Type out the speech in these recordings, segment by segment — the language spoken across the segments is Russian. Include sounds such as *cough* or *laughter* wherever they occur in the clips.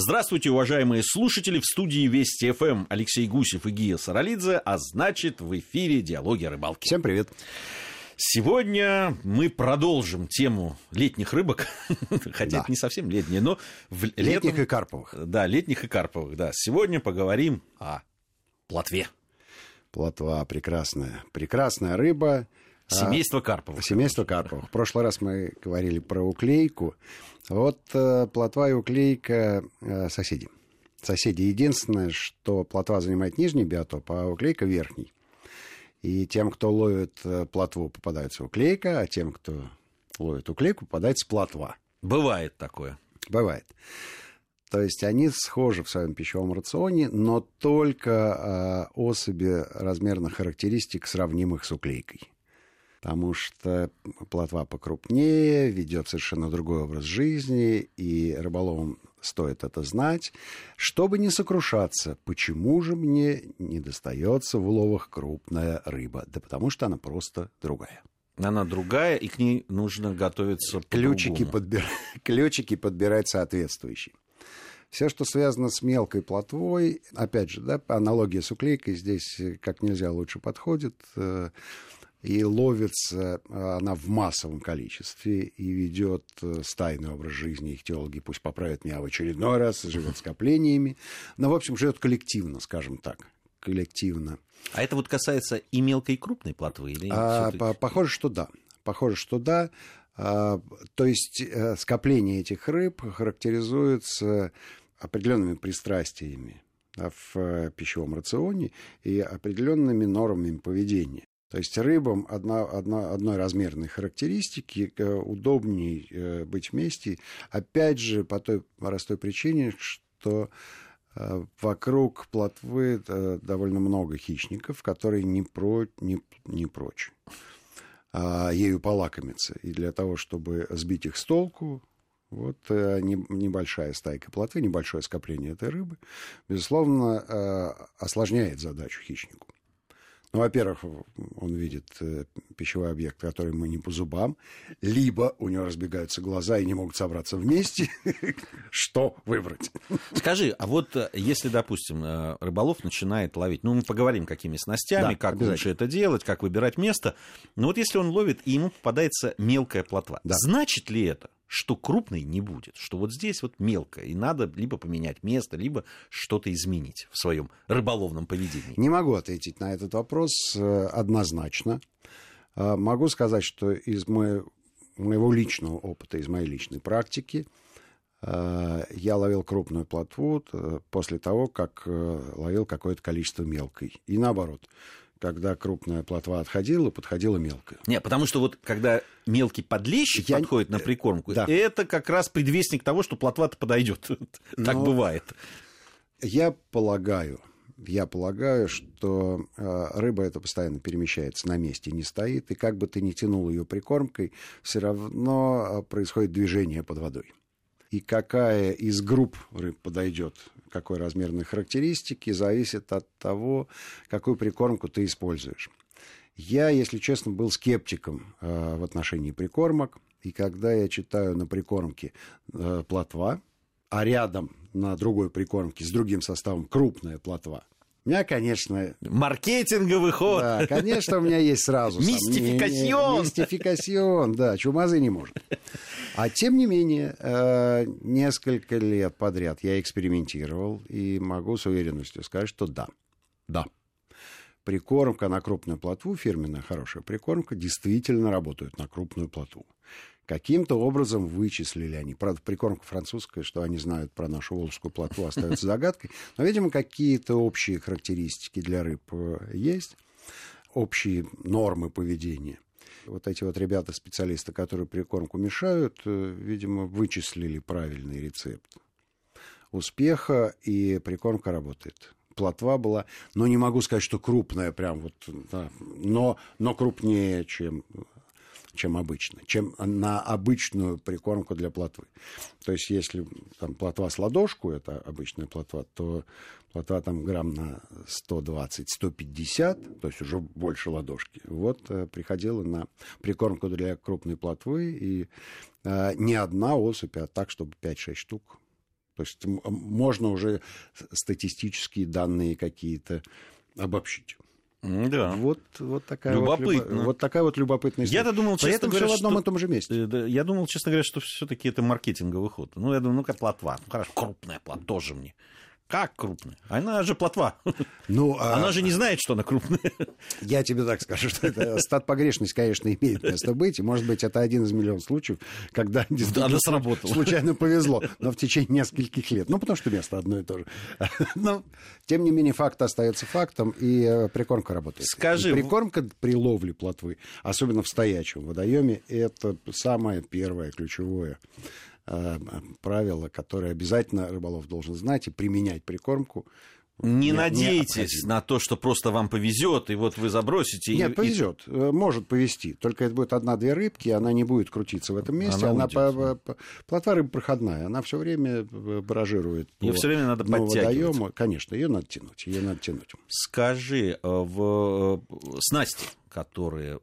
Здравствуйте, уважаемые слушатели, в студии Вести ФМ Алексей Гусев и Гия Саралидзе, а значит в эфире «Диалоги о рыбалке». Всем привет. Сегодня мы продолжим тему летних рыбок, *laughs* хотя Да. это не совсем летние, но в Летних летом- и карповых. Да, летних и карповых, да. Сегодня поговорим о плотве, Плотва прекрасная. Прекрасная рыба. А, семейство карповых. Семейство карповых. В прошлый раз мы говорили про уклейку. Вот э, плотва и уклейка э, соседи. Соседи. Единственное, что плотва занимает нижний биотоп, а уклейка верхний. И тем, кто ловит э, плотву, попадается уклейка, а тем, кто ловит уклейку, попадается плотва. Бывает такое. Бывает. То есть они схожи в своем пищевом рационе, но только э, особи размерных характеристик, сравнимых с уклейкой. Потому что плотва покрупнее, ведет совершенно другой образ жизни, и рыболовам стоит это знать, чтобы не сокрушаться, почему же мне не достается в уловах крупная рыба. Да потому что она просто другая. Она другая, и к ней нужно готовиться ключики, подбир... *laughs* ключики подбирать соответствующие. Все, что связано с мелкой плотвой, опять же, да, аналогия с уклейкой здесь э, как нельзя лучше подходит. И ловится э, она в массовом количестве и ведет э, стайный образ жизни. Их теологи пусть поправят меня в очередной раз, живет скоплениями. Но, в общем, живет коллективно, скажем так. Коллективно. А это вот касается и мелкой, и крупной плотвы? Или А, по- похоже, что да. Похоже, что да. А, то есть э, скопление этих рыб характеризуется определенными пристрастиями в э, пищевом рационе и определенными нормами поведения. То есть рыбам одна, одна, одной размерной характеристики э, удобнее э, быть вместе, опять же, по той простой причине, что э, вокруг плотвы довольно много хищников, которые не, про, не, не прочь а, ею полакомиться. И для того, чтобы сбить их с толку, вот не- небольшая стайка плотвы, небольшое скопление этой рыбы, безусловно, осложняет задачу хищнику. Ну, во-первых, он видит э, пищевой объект, который ему не по зубам, либо у него разбегаются глаза и не могут собраться вместе. *laughs* Что выбрать? Скажи, а вот э, если, допустим, э, рыболов начинает ловить, ну, мы поговорим, какими снастями, Да, как лучше это делать, как выбирать место. Но вот если он ловит, и ему попадается мелкая плотва, Да. значит ли это, что крупной не будет? Что вот здесь вот мелкая, и надо либо поменять место, либо что-то изменить в своем рыболовном поведении? Не могу ответить на этот вопрос э, однозначно. А, Могу сказать, что из мо- моего личного опыта, из моей личной практики, э, я ловил крупную плотву э, после того, как э, ловил какое-то количество мелкой. И наоборот, когда крупная плотва отходила, подходила мелкая. Не, потому что вот когда мелкий подлещик Я- подходит на прикормку, да. это как раз предвестник того, что плотва-то подойдет. *laughs* Так Но- бывает. Я полагаю, я полагаю, что э, рыба эта постоянно перемещается на месте, не стоит, и как бы ты ни тянул ее прикормкой, все равно э, происходит движение под водой. И какая из групп рыб подойдет, какой размерной характеристики, зависит от того, какую прикормку ты используешь. Я, если честно, был скептиком э, в отношении прикормок, и когда я читаю на прикормке э, плотва, а рядом на другой прикормке с другим составом крупная плотва, у меня, конечно, Маркетинговый ход. да, конечно, у меня есть сразу. *laughs* Мистификасьон. Мистификасьон, да, чумазы не может. А тем не менее, э, несколько лет подряд я экспериментировал и могу с уверенностью сказать, что да, да. Прикормка на крупную плотву, фирменная хорошая прикормка, действительно работает на крупную плотву. Каким-то образом вычислили они. Правда, прикормка французская, что они знают про нашу волжскую плотву, остается *laughs* загадкой. Но, видимо, какие-то общие характеристики для рыб э, есть, общие нормы поведения. Вот эти вот ребята-специалисты, которые прикормку мешают, э, видимо, вычислили правильный рецепт успеха, и прикормка работает. Плотва была, но не могу сказать, что крупная прям вот, да, но, но крупнее, чем чем обычно, чем на обычную прикормку для плотвы. То есть, если там плотва с ладошку, это обычная плотва, то плотва там грамм на 120-150, то есть уже больше ладошки. Вот э, приходила на прикормку для крупной плотвы, и э, не одна особь, а так, чтобы 5-6 штук То есть можно уже статистические данные какие-то обобщить. Да. Вот, вот, такая Любопытно. Вот, вот такая вот любопытная история. Я-то думал, этом говоря, все в одном что... и том же месте. Э, я думал, честно говоря, что все-таки это маркетинговый ход. Ну, я думаю, ну-ка, плотва. Ну, хорошо, крупная плотва тоже мне. Как крупная? Она же плотва. Ну, а... Она же не знает, что она крупная. Я тебе так скажу, что это стат погрешность, конечно, имеет место быть. И, может быть, это один из миллионов случаев, когда она сработала. случайно повезло, но в течение нескольких лет. Ну, потому что место одно и то же. Но, тем не менее, факт остается фактом, и э, прикормка работает. Скажи... И прикормка при ловле плотвы, особенно в стоячем водоеме, это самое первое ключевое Э, правило, которое обязательно рыболов должен знать и применять прикормку. Не, не надейтесь не на то, что просто вам повезет, и вот вы забросите. Нет, и, повезет, и... Э, может повезти. Только это будет одна-две рыбки, она не будет крутиться в этом месте. Она, она по, по, плотва рыба проходная, она все время э, баражирует. Ее все время надо подтягивать. Водоему. Конечно, ее надо тянуть, ее надо тянуть. Скажи, в снасти, которые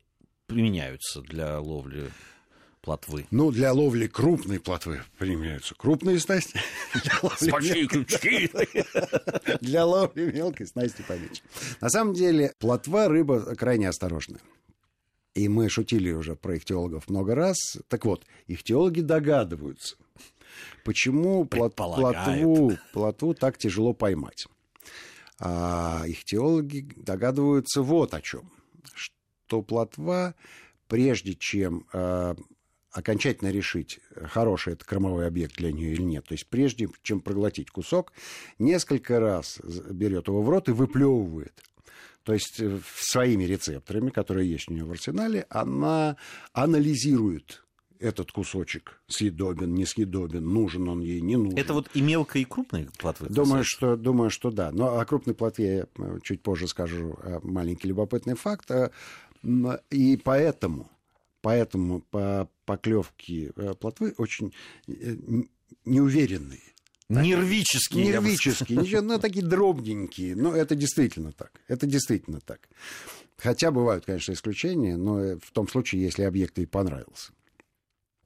применяются для ловли плотвы? Ну, для ловли крупной плотвы применяются крупные снасти. *laughs* Большие крючки. Для ловли мелкой снасти поменьше. На самом деле, плотва рыба крайне осторожная. И мы шутили уже про ихтиологов много раз. Так вот, ихтиологи догадываются, почему плотву, плотву так тяжело поймать. А ихтиологи догадываются вот о чем. Что плотва, прежде чем а, окончательно решить, хороший это кормовой объект для нее или нет. То есть прежде чем проглотить кусок, несколько раз берет его в рот и выплевывает. То есть э, своими рецепторами, которые есть у нее в арсенале, она анализирует этот кусочек съедобен, несъедобен, нужен он ей, не нужен. Это вот и мелкой, и крупной плотвы? Думаю, что, думаю, что да. Но о крупной плотве я э, чуть позже скажу маленький любопытный факт. Э, и поэтому Поэтому по поклевке э, плотвы очень э, неуверенные. Нервические. Нервические, ничего, ну, такие дробненькие. Но это действительно так. Это действительно так. Хотя бывают, конечно, исключения, но в том случае, если объект ей понравился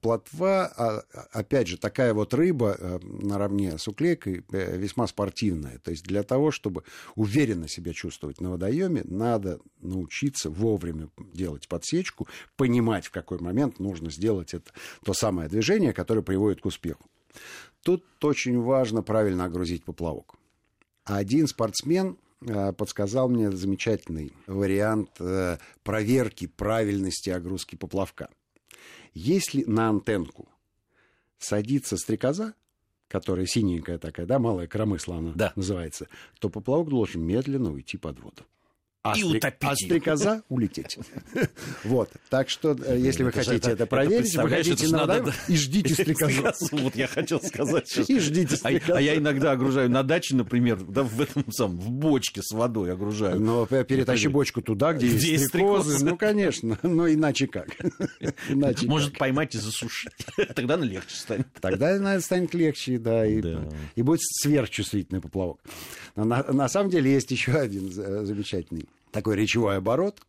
плотва, а, опять же, такая вот рыба э, наравне с уклейкой э, весьма спортивная. То есть для того, чтобы уверенно себя чувствовать на водоеме, надо научиться вовремя делать подсечку, понимать, в какой момент нужно сделать это, то самое движение, которое приводит к успеху. Тут очень важно правильно огрузить поплавок. Один спортсмен э, подсказал мне замечательный вариант проверки правильности огрузки поплавка – если на антенку садится стрекоза, которая синенькая такая, да, малая коромысла она да. называется, то поплавок должен медленно уйти под воду а, и стри... а стрекоза улететь. *laughs* Вот. Так что, э, если вы хотите это проверить, выходите на водоем и ждите стрекозу. *laughs* Вот я хотел сказать сейчас. И ждите стрекозу. А я иногда огружаю на даче, например, да, в этом самом, в бочке с водой огружаю. Но перетащи бочку туда, где есть стрекозы. Ну, конечно. Ну, иначе как? *laughs* Может поймать и засушить. Тогда она легче станет. Тогда станет легче, да. И будет сверхчувствительный поплавок. На самом деле есть еще один замечательный такой речевой оборот,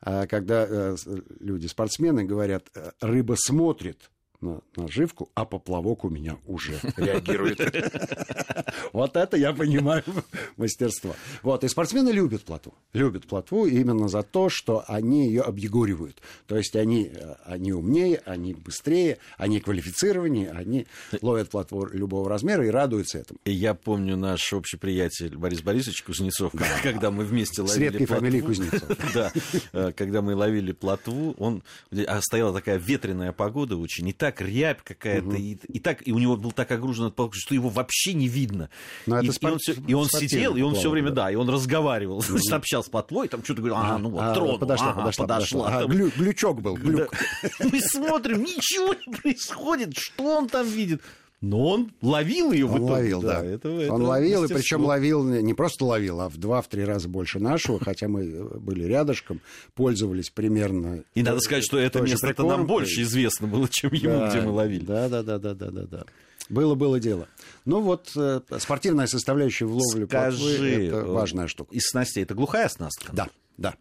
а, когда э, люди, спортсмены, говорят, «Э, рыба смотрит на наживку, а поплавок у меня уже реагирует. *laughs* Вот это я понимаю *laughs* мастерство. Вот, и спортсмены любят плотву. Любят плотву именно за то, что они ее объегоривают. То есть они, э, они умнее, они быстрее, они квалифицированнее, они ловят плотву любого размера и радуются этому. Я помню наш общий приятель Борис Борисович Кузнецов, *laughs* когда мы вместе ловили С редкой фамилией Кузнецов. Да, э, когда мы ловили плотву, он... А стояла такая ветреная погода очень, и так рябь какая-то, угу. и, и так, и у него был так огружен этот полк, что его вообще не видно. Но и, это спор... и он, все, и он сидел, и он все время, да. да, и он разговаривал, угу. сообщал с плотой, там что-то говорил, ага, ну вот, а, тронул, подошла, ага, подошла, подошла. подошла. А, глю, глючок был, глюк. Да. *laughs* Мы смотрим, ничего не происходит, что он там видит? Но он ловил ее в итоге. Он ловил, да. да. Это, это он ловил, и причем ловил, не просто ловил, а в два-три раза больше нашего, хотя мы были рядышком, пользовались примерно... И надо сказать, что это место нам больше известно было, чем ему, где мы ловили. Да, да, да, да, да, да, да. Было, было дело. Ну вот, э, спортивная составляющая в ловле Скажи, плотвы, это э, важная штука. Из снастей это глухая оснастка? Да, да.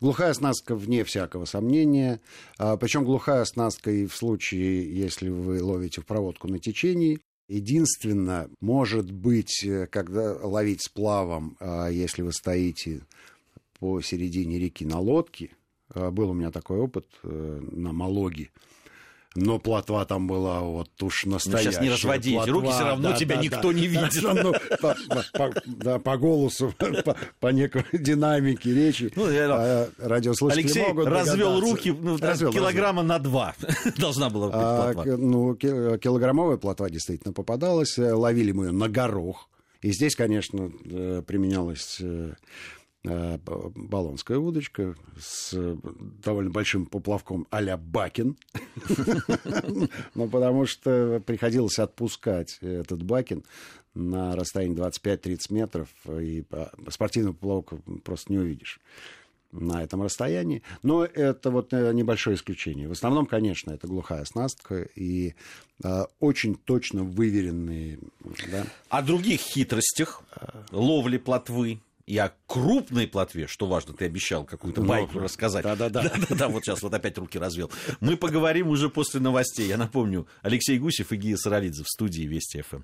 Глухая оснастка вне всякого сомнения. А, причем глухая оснастка и в случае, если вы ловите в проводку на течении, Единственное, может быть, э, когда ловить сплавом, а если вы стоите посередине реки на лодке, а, был у меня такой опыт э, на Малоге, но плотва там была вот уж настоящая. Ну, сейчас не разводить, плотва, руки все равно да, тебя да, никто да, не видит. Да, ну, по, по, да, по голосу, *laughs* по, по некой динамике речи ну, я, а, радиослушатели Алексей могут развел руки ну, развел, килограмма развел. на два *laughs* должна была быть а, плотва. Ну, килограммовая плотва действительно попадалась, ловили мы ее на горох. И здесь, конечно, э, применялась э, Э, баллонская удочка с довольно большим поплавком а-ля Бакин. *laughs* Ну, потому что приходилось отпускать этот Бакин на расстоянии 25-30 метров, и спортивного поплавка просто не увидишь на этом расстоянии. Но это вот э, небольшое исключение. В основном, конечно, это глухая оснастка и э, очень точно выверенные. Да? О других хитростях ловли плотвы и о крупной плотве, что важно, ты обещал какую-то ну, байку рассказать. Да-да-да. *laughs* Да-да-да, вот сейчас вот опять руки развел. Мы поговорим уже после новостей. Я напомню, Алексей Гусев и Гия Саралидзе в студии Вести ФМ.